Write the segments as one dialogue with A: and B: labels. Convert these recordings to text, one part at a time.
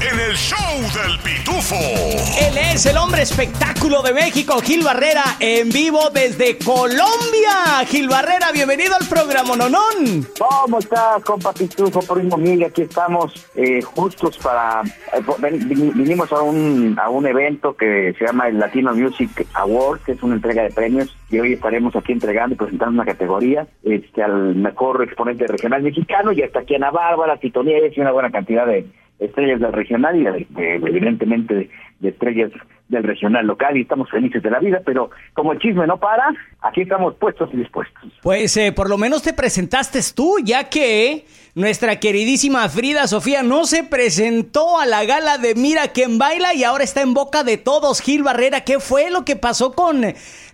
A: en el show del pitufo.
B: Él es el hombre espectáculo de México, Gil Barrera, en vivo desde Colombia. Gil Barrera, bienvenido al programa Nonón.
C: ¿Cómo estás, compa Pitufo, primo Miguel? Aquí estamos eh, justos para... eh, ven- vin- vinimos a un, a un evento que se llama el Latino Music Award, que es una entrega de premios, y hoy estaremos aquí entregando y presentando una categoría este, al mejor exponente regional mexicano, y hasta aquí Ana Bárbara, Tito Nieves y una buena cantidad de estrellas del regional y de- de- evidentemente de, de estrellas del regional local, y estamos felices de la vida, pero como el chisme no para, aquí estamos puestos y dispuestos.
B: Pues eh, por lo menos te presentaste tú, ya que nuestra queridísima Frida Sofía no se presentó a la gala de Mira quién baila y ahora está en boca de todos. Gil Barrera, ¿qué fue lo que pasó con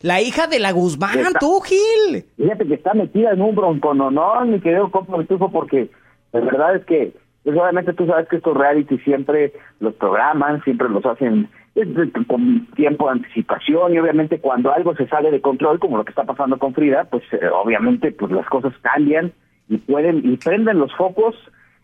B: la hija de la Guzmán,
C: Está-
B: tú, Gil?
C: Fíjate que está metida en un broncononón, mi querido compa porque la verdad es que, pues obviamente tú sabes que estos reality siempre los programan, siempre los hacen eh, con tiempo de anticipación y obviamente cuando algo se sale de control, como lo que está pasando con Frida, pues eh, obviamente pues las cosas cambian y pueden y prenden los focos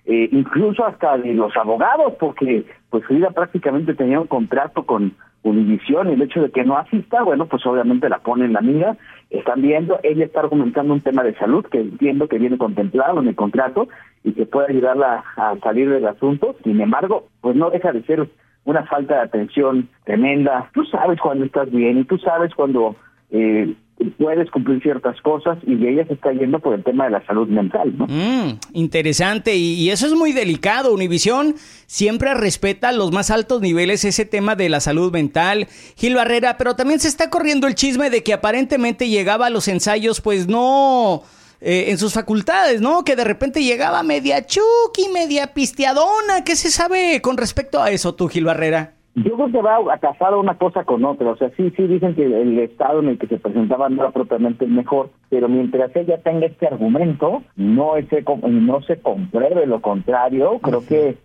C: eh, incluso hasta de los abogados, porque pues Frida prácticamente tenía un contrato con Univisión el hecho de que no asista, bueno, pues obviamente la pone en la mira, están viendo, ella está argumentando un tema de salud que entiendo que viene contemplado en el contrato y que puede ayudarla a salir del asunto, sin embargo, pues no deja de ser una falta de atención tremenda, tú sabes cuando estás bien y tú sabes cuando eh, puedes cumplir ciertas cosas y ella se está yendo por el tema de la salud mental, ¿no?
B: Mm, interesante, y, y eso es muy delicado. Univisión siempre respeta a los más altos niveles ese tema de la salud mental. Gil Barrera, pero también se está corriendo el chisme de que aparentemente llegaba a los ensayos, pues no eh, en sus facultades, ¿no? Que de repente llegaba media chuki, media pisteadona. ¿Qué se sabe con respecto a eso, tú, Gil Barrera?
C: Yo creo que va a casar una cosa con otra, o sea, sí, sí dicen que el estado en el que se presentaba no era propiamente el mejor, pero mientras ella tenga este argumento, no se, no se compruebe lo contrario, creo que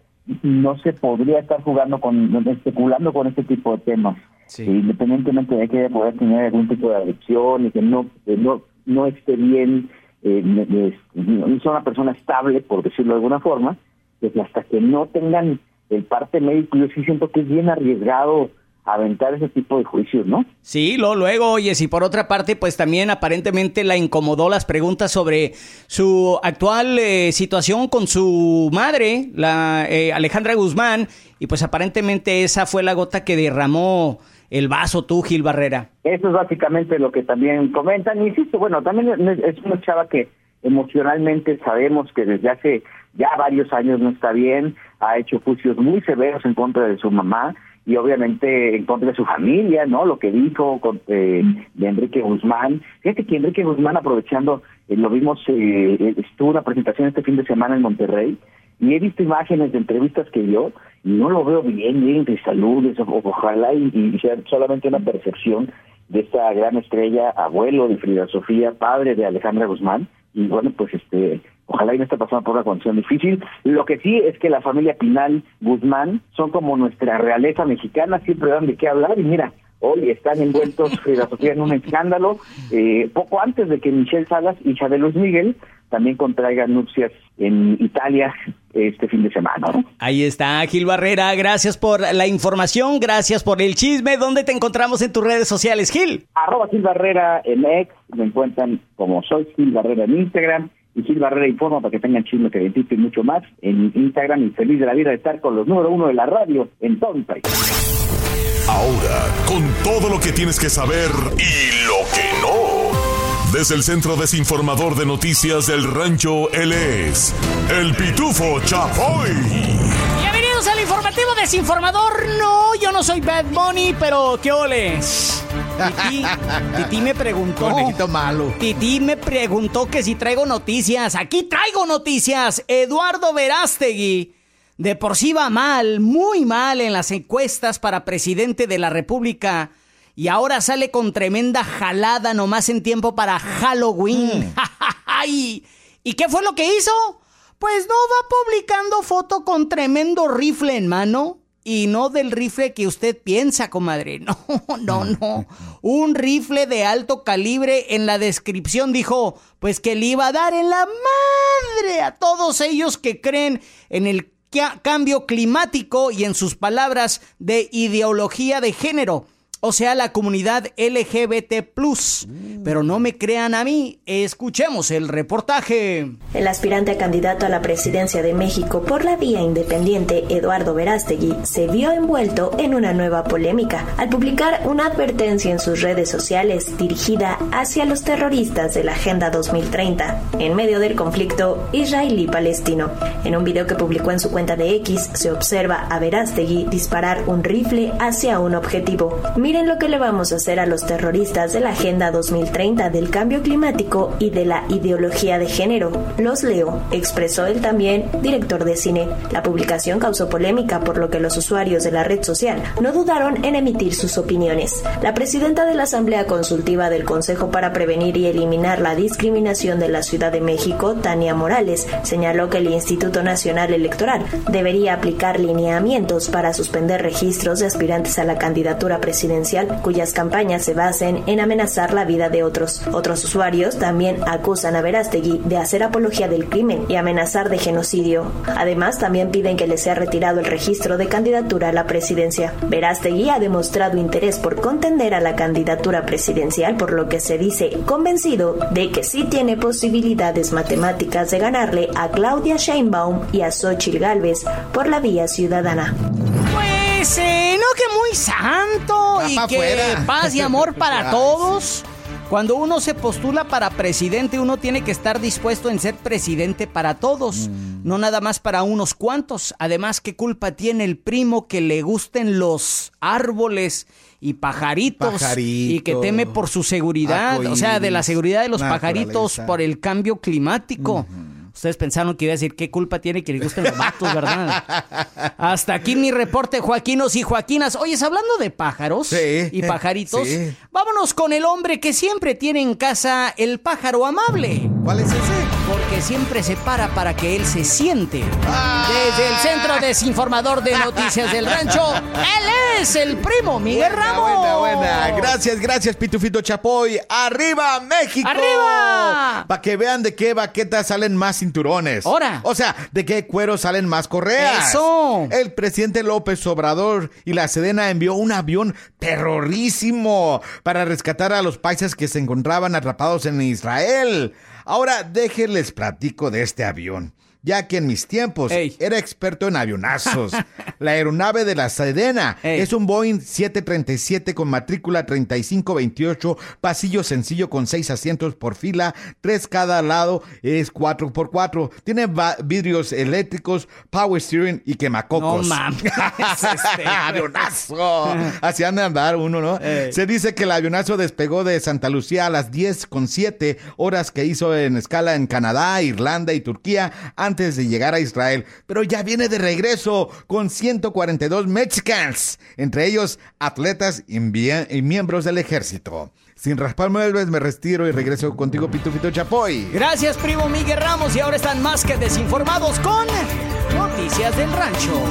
C: no se podría estar jugando con, especulando con este tipo de temas.
B: Sí.
C: Independientemente de que ella pueda tener algún tipo de adicción y que no, no, no esté bien, eh, no es una persona estable, por decirlo de alguna forma, pues hasta que no tengan el parte médico, yo sí siento que es bien arriesgado aventar ese tipo de juicios, ¿no?
B: Sí, lo, luego, oyes, y por otra parte, pues también aparentemente la incomodó las preguntas sobre su actual eh, situación con su madre, la eh, Alejandra Guzmán, y pues aparentemente esa fue la gota que derramó el vaso tú, Gil Barrera.
C: Eso es básicamente lo que también comentan. Y insisto, bueno, también es una chava que emocionalmente sabemos que desde hace ya varios años no está bien, ha hecho juicios muy severos en contra de su mamá y obviamente en contra de su familia, ¿no? Lo que dijo con, eh, de Enrique Guzmán. Fíjate que Enrique Guzmán aprovechando, eh, lo vimos, eh, estuvo una presentación este fin de semana en Monterrey y he visto imágenes de entrevistas que dio y no lo veo bien, bien de salud, eso, ojalá y, y sea solamente una percepción de esta gran estrella, abuelo de Frida Sofía, padre de Alejandra Guzmán, y bueno, pues este, ojalá y no esté pasando por una condición difícil. Lo que sí es que la familia Pinal Guzmán son como nuestra realeza mexicana, siempre dan de qué hablar, y mira, hoy están envueltos Frida Sofía en un escándalo, eh, poco antes de que Michelle Salas, hija de Luis Miguel, también contraigan nupcias en Italia este fin de semana, ¿no?
B: Ahí está, Gil Barrera, gracias por la información, gracias por el chisme. ¿Dónde te encontramos en tus redes sociales, Gil?
C: Arroba Gil Barrera en X, me encuentran como soy Gil Barrera en Instagram y Gil Barrera Informa para que tengan chisme que y mucho más en Instagram y feliz de la vida de estar con los número uno de la radio en todo el país.
A: Ahora, con todo lo que tienes que saber y lo que no. Desde el Centro Desinformador de Noticias del Rancho, él es el Pitufo Chapoy.
B: Bienvenidos al informativo desinformador. No, yo no soy Bad Bunny, pero ¿qué oles? Titi, Titi me preguntó.
D: Conejito malo.
B: Titi me preguntó que si traigo noticias. Aquí traigo noticias. Eduardo Verástegui de por sí va mal, muy mal en las encuestas para presidente de la República. Y ahora sale con tremenda jalada nomás en tiempo para Halloween. Mm. ¿Y qué fue lo que hizo? Pues no va publicando foto con tremendo rifle en mano. Y no del rifle que usted piensa, comadre. No, no, no. Un rifle de alto calibre en la descripción dijo, pues que le iba a dar en la madre a todos ellos que creen en el cambio climático y en sus palabras de ideología de género o sea, la comunidad LGBT. Pero no me crean a mí, escuchemos el reportaje.
E: El aspirante candidato a la presidencia de México por la vía independiente, Eduardo Verástegui, se vio envuelto en una nueva polémica al publicar una advertencia en sus redes sociales dirigida hacia los terroristas de la Agenda 2030 en medio del conflicto israelí-palestino. En un video que publicó en su cuenta de X, se observa a Verástegui disparar un rifle hacia un objetivo Miren lo que le vamos a hacer a los terroristas de la Agenda 2030 del cambio climático y de la ideología de género. Los leo, expresó el también director de cine. La publicación causó polémica por lo que los usuarios de la red social no dudaron en emitir sus opiniones. La presidenta de la Asamblea Consultiva del Consejo para Prevenir y Eliminar la Discriminación de la Ciudad de México, Tania Morales, señaló que el Instituto Nacional Electoral debería aplicar lineamientos para suspender registros de aspirantes a la candidatura presidencial cuyas campañas se basen en amenazar la vida de otros. Otros usuarios también acusan a Verástegui de hacer apología del crimen y amenazar de genocidio. Además, también piden que le sea retirado el registro de candidatura a la presidencia. Verástegui ha demostrado interés por contender a la candidatura presidencial, por lo que se dice convencido de que sí tiene posibilidades matemáticas de ganarle a Claudia Sheinbaum y a Xochitl Gálvez por la vía ciudadana.
B: Pues, no que muy santo y que paz y amor para todos. Cuando uno se postula para presidente, uno tiene que estar dispuesto en ser presidente para todos, mm. no nada más para unos cuantos. Además, ¿qué culpa tiene el primo que le gusten los árboles y pajaritos y que teme por su seguridad, o sea, de la seguridad de los pajaritos por el cambio climático? Ustedes pensaron que iba a decir qué culpa tiene que le gusten los matos, ¿verdad? Hasta aquí mi reporte, Joaquinos y Joaquinas. Oyes, hablando de pájaros y pajaritos, vámonos con el hombre que siempre tiene en casa el pájaro amable.
D: ¿Cuál es ese?
B: Porque siempre se para para que él se siente. Desde el Centro Desinformador de Noticias del Rancho, él es el primo Miguel Ramos.
D: Buena, buena. Gracias, gracias, Pitufito Chapoy. ¡Arriba, México!
B: ¡Arriba!
D: Para que vean de qué baquetas salen más cinturones.
B: ¡Hora!
D: O sea, de qué cuero salen más correas.
B: ¡Eso!
D: El presidente López Obrador y la Sedena envió un avión terrorísimo para rescatar a los paisas que se encontraban atrapados en Israel. Ahora déjenles platico de este avión ya que en mis tiempos era experto en avionazos. la aeronave de la Sedena es un Boeing 737 con matrícula 3528, pasillo sencillo con seis asientos por fila, tres cada lado, es 4x4. Tiene vidrios eléctricos, power steering y quemacocos.
B: No mames. este.
D: avionazo. Así anda a andar uno, ¿no? Se dice que el avionazo despegó de Santa Lucía a las 10 con 7 horas que hizo en escala en Canadá, Irlanda y Turquía antes de llegar a Israel, pero ya viene de regreso con 142 mexicans, entre ellos atletas y, miembros del ejército. Sin rasparme vez me retiro y regreso contigo, Pitufito Chapoy.
B: Gracias, primo Miguel Ramos, y ahora están más que desinformados con Noticias del Rancho.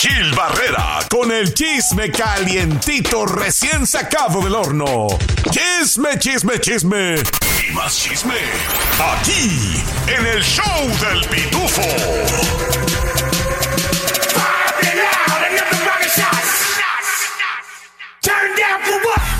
A: Gil Barrera con el chisme calientito recién sacado del horno. Chisme, chisme, chisme. Y más chisme. Aquí, en el show del pitufo.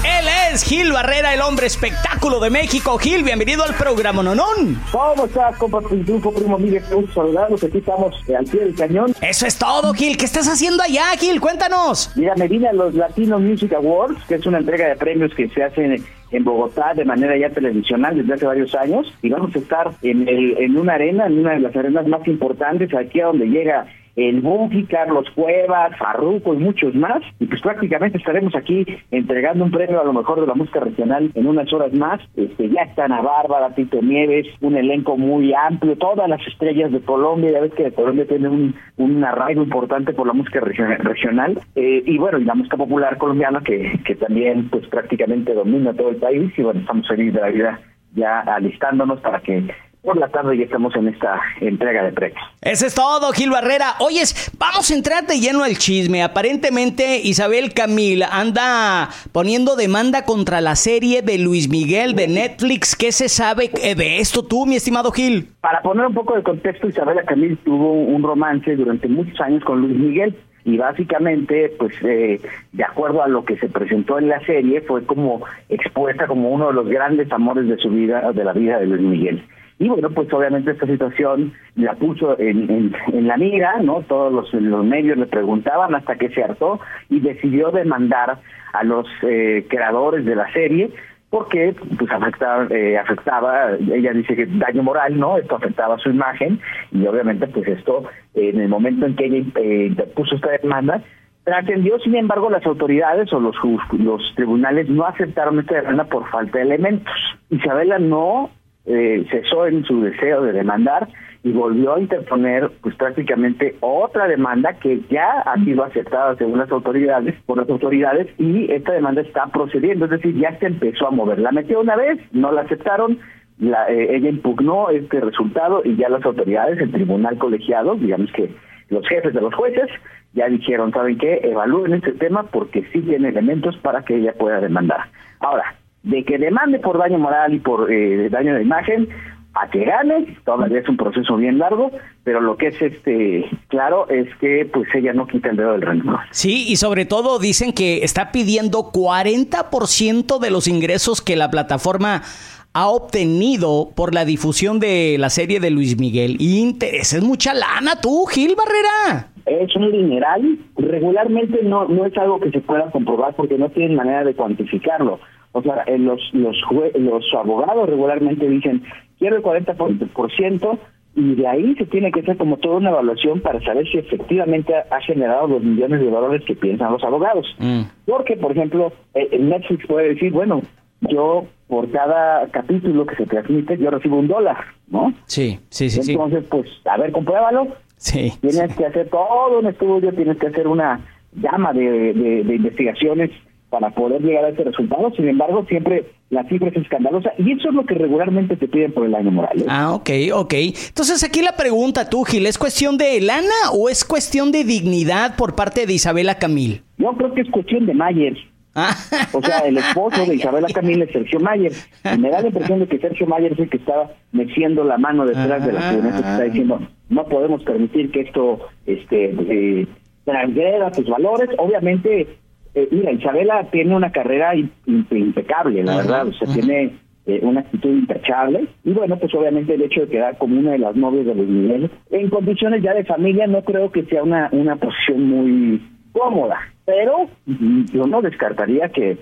B: Él es Gil Barrera, el hombre espectáculo de México. Gil, bienvenido al programa Nonón.
C: ¿Cómo estás, compa primo? Mire, un saludarlos. Aquí estamos eh, al pie del cañón.
B: Eso es todo, Gil. ¿Qué estás haciendo allá, Gil? Cuéntanos.
C: Mira, me vine a los Latino Music Awards, que es una entrega de premios que se hacen en Bogotá de manera ya televisional desde hace varios años y vamos a estar en, el, en una arena, en una de las arenas más importantes, aquí a donde llega el Bunky, Carlos Cuevas, Farruco y muchos más. Y pues prácticamente estaremos aquí entregando un premio a lo mejor de la música regional en unas horas más. Este, ya están a Bárbara, Tito Nieves, un elenco muy amplio, todas las estrellas de Colombia, ya ves que Colombia tiene un, un arraigo importante por la música regional. Eh, y bueno, y la música popular colombiana que, que también pues prácticamente domina todo el país. Y bueno, estamos felices de la vida ya alistándonos para que por la tarde ya estamos en esta entrega de premios.
B: Eso es todo, Gil Barrera. Oyes, vamos a entrar de lleno al chisme. Aparentemente Isabel Camil anda poniendo demanda contra la serie de Luis Miguel de Netflix. ¿Qué se sabe eh, de esto tú, mi estimado Gil?
C: Para poner un poco de contexto, Isabela Camil tuvo un romance durante muchos años con Luis Miguel y básicamente, pues eh, de acuerdo a lo que se presentó en la serie, fue como expuesta como uno de los grandes amores de su vida, de la vida de Luis Miguel. Y bueno, pues obviamente esta situación la puso en, la mira, ¿no? Todos los, medios le preguntaban hasta que se hartó y decidió demandar a los eh, creadores de la serie porque pues afectaba, eh, afectaba, ella dice que daño moral, ¿no? Esto afectaba su imagen y obviamente pues esto, en el momento en que ella eh, puso esta demanda, trascendió, sin embargo, las autoridades o los, los tribunales no aceptaron esta demanda por falta de elementos. Isabela no eh, cesó en su deseo de demandar y volvió a interponer pues prácticamente otra demanda que ya ha sido aceptada según las autoridades por las autoridades y esta demanda está procediendo. Es decir ya se empezó a mover. La metió una vez no la aceptaron la, eh, ella impugnó este resultado y ya las autoridades el tribunal colegiado digamos que los jefes de los jueces ya dijeron saben qué evalúen este tema porque sí tiene elementos para que ella pueda demandar ahora de que demande por daño moral y por eh, daño de imagen a que gane, todavía es un proceso bien largo, pero lo que es este claro es que pues ella no quita el dedo del renglón.
B: Sí, y sobre todo dicen que está pidiendo 40% de los ingresos que la plataforma ha obtenido por la difusión de la serie de Luis Miguel. Y es mucha lana tú, Gil Barrera.
C: Es un dineral. Regularmente no, no es algo que se pueda comprobar porque no tienen manera de cuantificarlo o sea, los, los, los abogados regularmente dicen, quiero el 40% y de ahí se tiene que hacer como toda una evaluación para saber si efectivamente ha generado los millones de dólares que piensan los abogados. Mm. Porque, por ejemplo, eh, Netflix puede decir, bueno, yo por cada capítulo que se transmite, yo recibo un dólar, ¿no?
B: Sí, sí, sí.
C: Entonces, pues, a ver, compruébalo.
B: Sí.
C: Tienes que hacer todo un estudio, tienes que hacer una llama de, de investigaciones para poder llegar a ese resultado. Sin embargo, siempre la cifra es escandalosa y eso es lo que regularmente te piden por el año moral. ¿eh?
B: Ah, ok, ok. Entonces aquí la pregunta, tú, Gil, ¿es cuestión de lana o es cuestión de dignidad por parte de Isabela Camil?
C: Yo creo que es cuestión de Mayer. Ah. O sea, el esposo de Isabela Camil es Sergio Mayer. Y me da la impresión de que Sergio Mayer es el que estaba meciendo la mano detrás de la camioneta que está diciendo no podemos permitir que esto este eh, transgreda tus valores. Obviamente eh, mira, Isabela tiene una carrera impecable, la verdad, o sea, tiene eh, una actitud intachable y bueno, pues obviamente el hecho de quedar como una de las novias de los niveles, en condiciones ya de familia no creo que sea una, una posición muy cómoda, pero yo no descartaría que,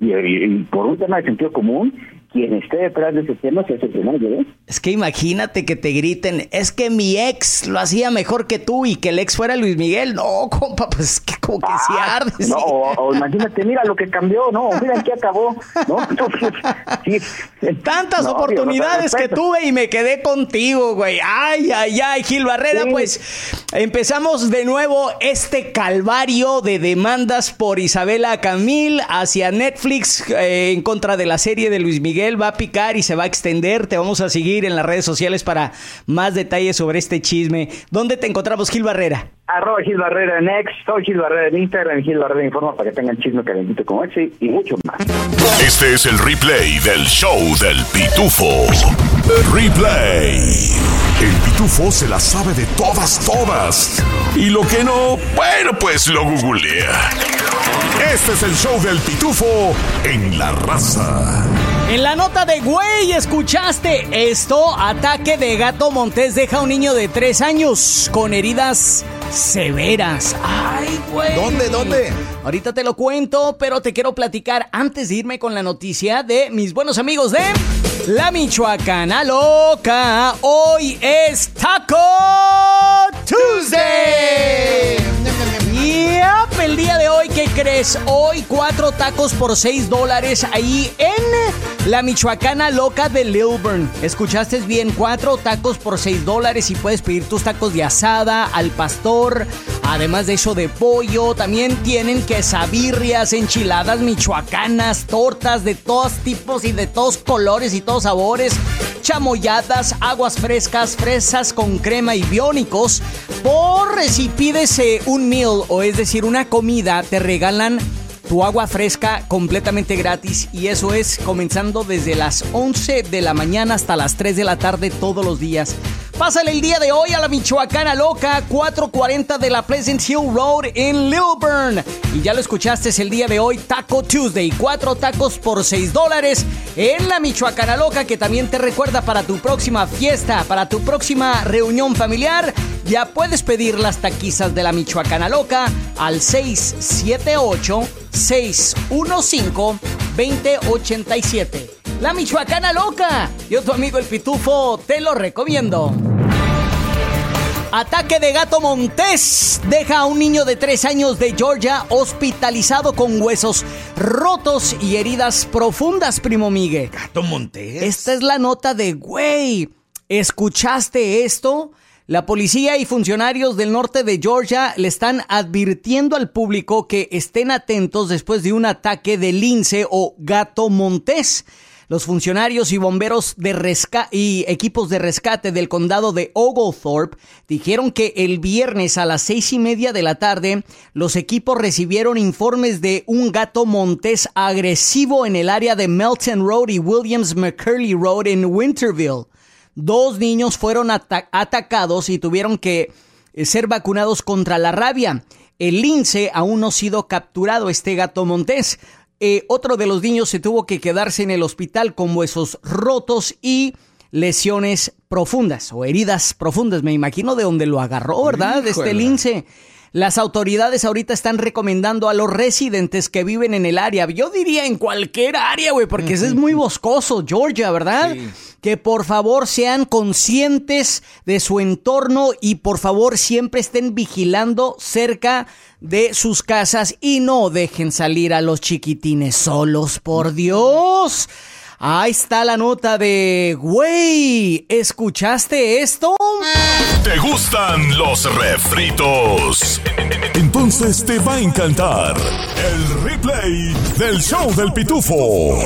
C: y por un tema de sentido común, quien esté detrás de ese tema se hace primero, ¿eh?
B: Es que imagínate que te griten, es que mi ex lo hacía mejor que tú y que el ex fuera Luis Miguel. No, compa, pues que como que se ah, arde.
C: No, o, imagínate, mira lo que cambió, no, mira qué acabó, ¿no?
B: Tantas oportunidades que tuve y me quedé contigo, güey. Ay, ay, ay, Gil Barrera, pues empezamos de nuevo este calvario de demandas por Isabela Camil hacia Netflix eh, en contra de la serie de Luis Miguel Miguel va a picar y se va a extender. Te vamos a seguir en las redes sociales para más detalles sobre este chisme. ¿Dónde te encontramos, Gil Barrera?
C: Arroba Gil Barrera en X, soy Gil Barrera en Instagram, Gil Barrera Informa para que tengan chisme calentito como ese y mucho más.
A: Este es el replay del show del Pitufo. Replay. El Pitufo se la sabe de todas, todas. Y lo que no, bueno, pues lo googlea. Este es el show del Pitufo en la raza.
B: En la nota de güey, ¿escuchaste esto? Ataque de gato Montés deja a un niño de tres años con heridas severas. Ay, güey.
D: ¿Dónde, dónde?
B: Ahorita te lo cuento, pero te quiero platicar antes de irme con la noticia de mis buenos amigos de La Michoacana Loca. Hoy es Taco Tuesday. El día de hoy, ¿qué crees? Hoy cuatro tacos por seis dólares ahí en la Michoacana Loca de Lilburn. Escuchaste bien, cuatro tacos por seis dólares y puedes pedir tus tacos de asada, al pastor, además de eso de pollo. También tienen quesabirrias, enchiladas michoacanas, tortas de todos tipos y de todos colores y todos sabores chamoyadas, aguas frescas, fresas con crema y biónicos. Por si pides eh, un meal o es decir una comida, te regalan tu agua fresca completamente gratis y eso es comenzando desde las 11 de la mañana hasta las 3 de la tarde todos los días. Pásale el día de hoy a la Michoacana Loca, 440 de la Pleasant Hill Road en Lilburn. Y ya lo escuchaste, es el día de hoy, Taco Tuesday. Cuatro tacos por 6 dólares en la Michoacana Loca, que también te recuerda para tu próxima fiesta, para tu próxima reunión familiar. Ya puedes pedir las taquizas de la Michoacana Loca al 678-615-2087. La Michoacana Loca. Yo, tu amigo el Pitufo, te lo recomiendo. Ataque de gato montés deja a un niño de 3 años de Georgia hospitalizado con huesos rotos y heridas profundas, primo Migue.
D: ¿Gato montés?
B: Esta es la nota de güey. ¿Escuchaste esto? La policía y funcionarios del norte de Georgia le están advirtiendo al público que estén atentos después de un ataque de lince o gato montés. Los funcionarios y bomberos de y equipos de rescate del condado de Oglethorpe dijeron que el viernes a las seis y media de la tarde los equipos recibieron informes de un gato montés agresivo en el área de Melton Road y Williams McCurley Road en Winterville. Dos niños fueron atacados y tuvieron que eh, ser vacunados contra la rabia. El lince aún no ha sido capturado, este gato montés. Eh, otro de los niños se tuvo que quedarse en el hospital con huesos rotos y lesiones profundas o heridas profundas. Me imagino de donde lo agarró, ¿verdad? De este lince. Las autoridades ahorita están recomendando a los residentes que viven en el área, yo diría en cualquier área, güey, porque ese es muy boscoso, Georgia, ¿verdad? Que por favor sean conscientes de su entorno y por favor siempre estén vigilando cerca de sus casas y no dejen salir a los chiquitines solos, por Dios. Ahí está la nota de, güey, ¿escuchaste esto?
A: ¿Te gustan los refritos? Entonces te va a encantar el replay del show del pitufo.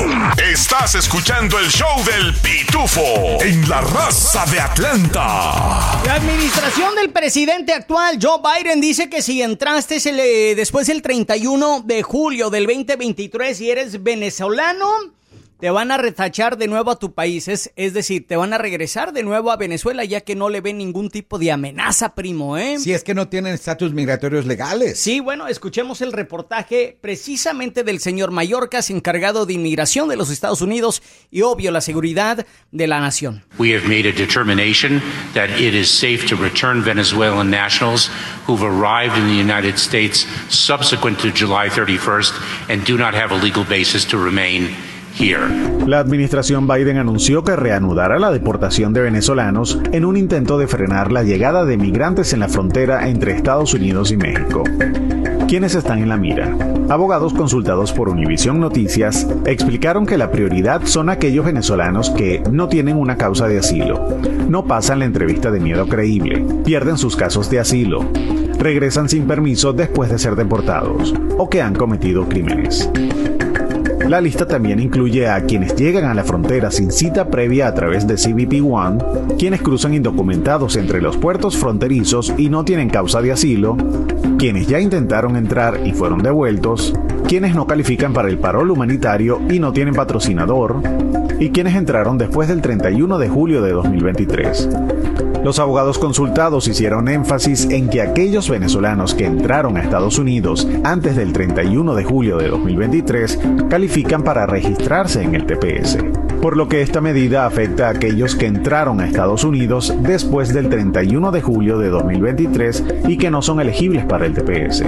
A: Estás escuchando el show del pitufo en la raza de Atlanta.
B: La administración del presidente actual, Joe Biden, dice que si entraste después del 31 de julio del 2023 y eres venezolano, te van a retachar de nuevo a tu país, es, es decir, te van a regresar de nuevo a Venezuela ya que no le ven ningún tipo de amenaza, primo, ¿eh?
D: Si es que no tienen estatus migratorios legales.
B: Sí, bueno, escuchemos el reportaje precisamente del señor Mallorcas, encargado de inmigración de los Estados Unidos y obvio la seguridad de la nación.
F: We have made a determination that it is safe to return Venezuelan nationals who've arrived in the United States subsequent to July 31st and do not have a legal basis to remain
G: la administración Biden anunció que reanudará la deportación de venezolanos en un intento de frenar la llegada de migrantes en la frontera entre Estados Unidos y México. ¿Quiénes están en la mira? Abogados consultados por Univision Noticias explicaron que la prioridad son aquellos venezolanos que no tienen una causa de asilo, no pasan la entrevista de miedo creíble, pierden sus casos de asilo, regresan sin permiso después de ser deportados o que han cometido crímenes. La lista también incluye a quienes llegan a la frontera sin cita previa a través de CBP One, quienes cruzan indocumentados entre los puertos fronterizos y no tienen causa de asilo, quienes ya intentaron entrar y fueron devueltos, quienes no califican para el parol humanitario y no tienen patrocinador, y quienes entraron después del 31 de julio de 2023. Los abogados consultados hicieron énfasis en que aquellos venezolanos que entraron a Estados Unidos antes del 31 de julio de 2023 califican para registrarse en el TPS, por lo que esta medida afecta a aquellos que entraron a Estados Unidos después del 31 de julio de 2023 y que no son elegibles para el TPS.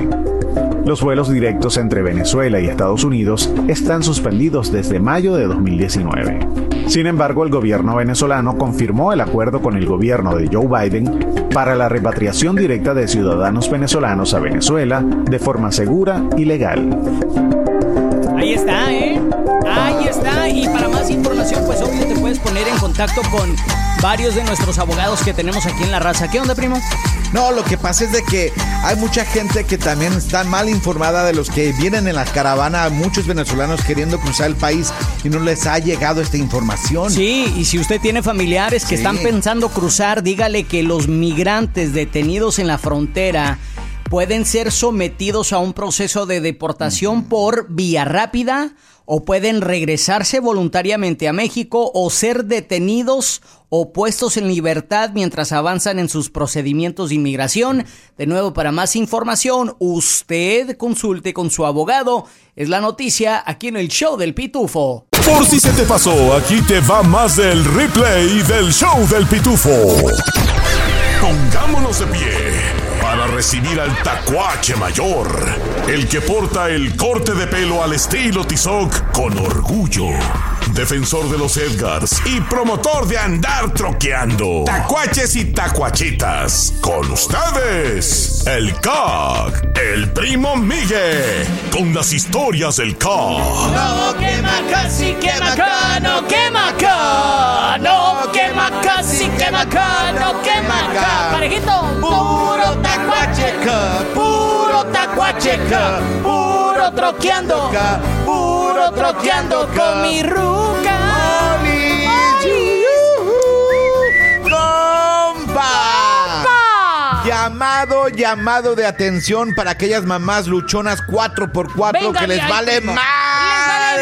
G: Los vuelos directos entre Venezuela y Estados Unidos están suspendidos desde mayo de 2019. Sin embargo, el gobierno venezolano confirmó el acuerdo con el gobierno de Joe Biden para la repatriación directa de ciudadanos venezolanos a Venezuela de forma segura y legal.
B: Ahí está, ¿eh? Ahí está. Y para más información, pues obvio te puedes poner en contacto con varios de nuestros abogados que tenemos aquí en la raza. ¿Qué onda, primo?
D: No, lo que pasa es de que hay mucha gente que también está mal informada de los que vienen en la caravana, muchos venezolanos queriendo cruzar el país y no les ha llegado esta información.
B: Sí, y si usted tiene familiares que están pensando cruzar, dígale que los migrantes detenidos en la frontera pueden ser sometidos a un proceso de deportación por vía rápida o pueden regresarse voluntariamente a México o ser detenidos o puestos en libertad mientras avanzan en sus procedimientos de inmigración. De nuevo, para más información, usted consulte con su abogado. Es la noticia aquí en el show del Pitufo.
A: Por si se te pasó, aquí te va más del replay del show del Pitufo. Pongámonos de pie recibir al tacuache mayor, el que porta el corte de pelo al estilo Tizoc con orgullo. Defensor de los Edgars y promotor de andar troqueando. Tacuaches y tacuachitas. Con ustedes, el CAC, el primo Miguel, con las historias del CAC.
B: No quema casi quema acá, no quema acá. No quema casi quema quema. Puro troqueando, puro troqueando con mi ruca.
D: Llamado, llamado de atención para aquellas mamás luchonas 4x4
B: Venga,
D: que les vale
B: íntimo.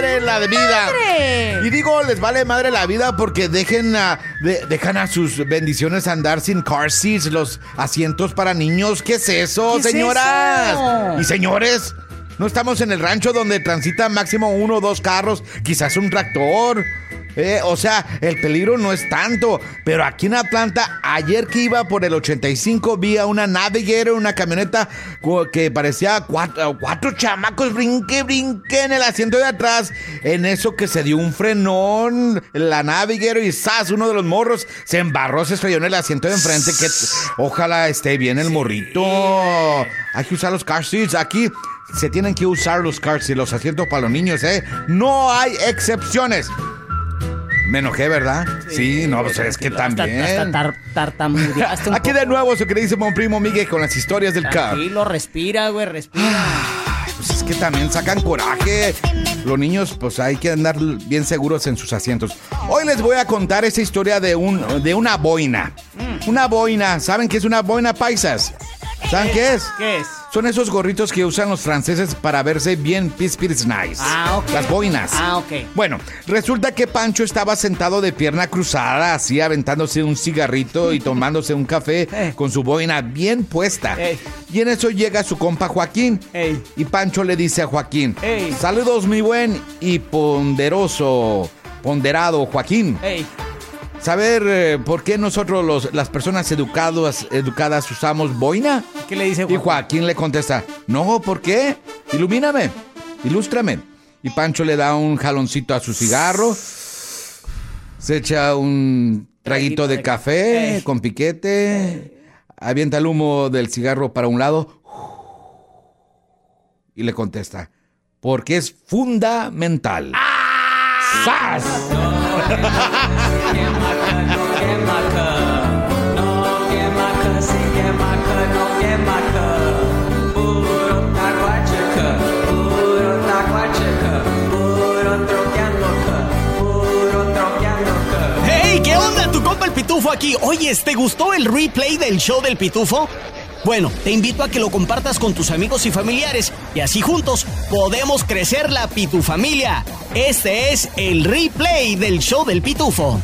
D: Madre la vida.
B: madre.
D: Y digo, les vale madre la vida porque dejen a, de- dejan a sus bendiciones andar sin car seats, los asientos para niños. ¿Qué es eso,
B: ¿Qué es
D: señoras?
B: eso?
D: Y señores, no estamos en el rancho donde transita máximo uno o dos carros, quizás un tractor. Eh, o sea, el peligro no es tanto. Pero aquí en Atlanta, ayer que iba por el 85, vi a una Navigator, una camioneta que parecía cuatro, cuatro chamacos, brinque, brinque en el asiento de atrás. En eso que se dio un frenón, la Navigator y ¡zas! Uno de los morros se embarró, se estrelló en el asiento de enfrente. Que ojalá esté bien el morrito. Hay que usar los car seats. Aquí se tienen que usar los car seats, los asientos para los niños, ¿eh? No hay excepciones. Me enojé, ¿verdad? Sí, no, pues es que también.
B: hasta tar- tartamudeaste un
D: Aquí
B: poco.
D: de nuevo su queridísimo primo Miguel con las historias del CAP.
B: Tranquilo, respira, güey, respira.
D: Pues es que también sacan coraje. Los niños, pues hay que andar bien seguros en sus asientos. Hoy les voy a contar esa historia de, un, de una boina.
B: Mm.
D: Una boina. ¿Saben qué es una boina, paisas? ¿Saben qué es?
B: ¿Qué es?
D: Son esos gorritos que usan los franceses para verse bien pispires nice.
B: Ah, ok.
D: Las boinas.
B: Ah, ok.
D: Bueno, resulta que Pancho estaba sentado de pierna cruzada, así aventándose un cigarrito y tomándose un café
B: Eh.
D: con su boina bien puesta.
B: Ey.
D: Y en eso llega su compa Joaquín.
B: Ey.
D: Y Pancho le dice a Joaquín,
B: Ey.
D: saludos mi buen y ponderoso, ponderado Joaquín. ¿Saber eh, por qué nosotros los, las personas educadas, educadas usamos boina?
B: ¿qué le dice
D: Y Joaquín le contesta, no, ¿por qué? Ilumíname, ilústrame. Y Pancho le da un jaloncito a su cigarro, se echa un traguito de café con piquete, avienta el humo del cigarro para un lado y le contesta, porque es fundamental. ¡Sas! ¡Hey! ¿Qué onda?
H: Tu compa el Pitufo aquí. Oye, ¿te gustó el replay del show del Pitufo? Bueno, te invito a que lo compartas con tus amigos y familiares y así juntos podemos crecer la Pitufamilia. Este es el replay del show del Pitufo.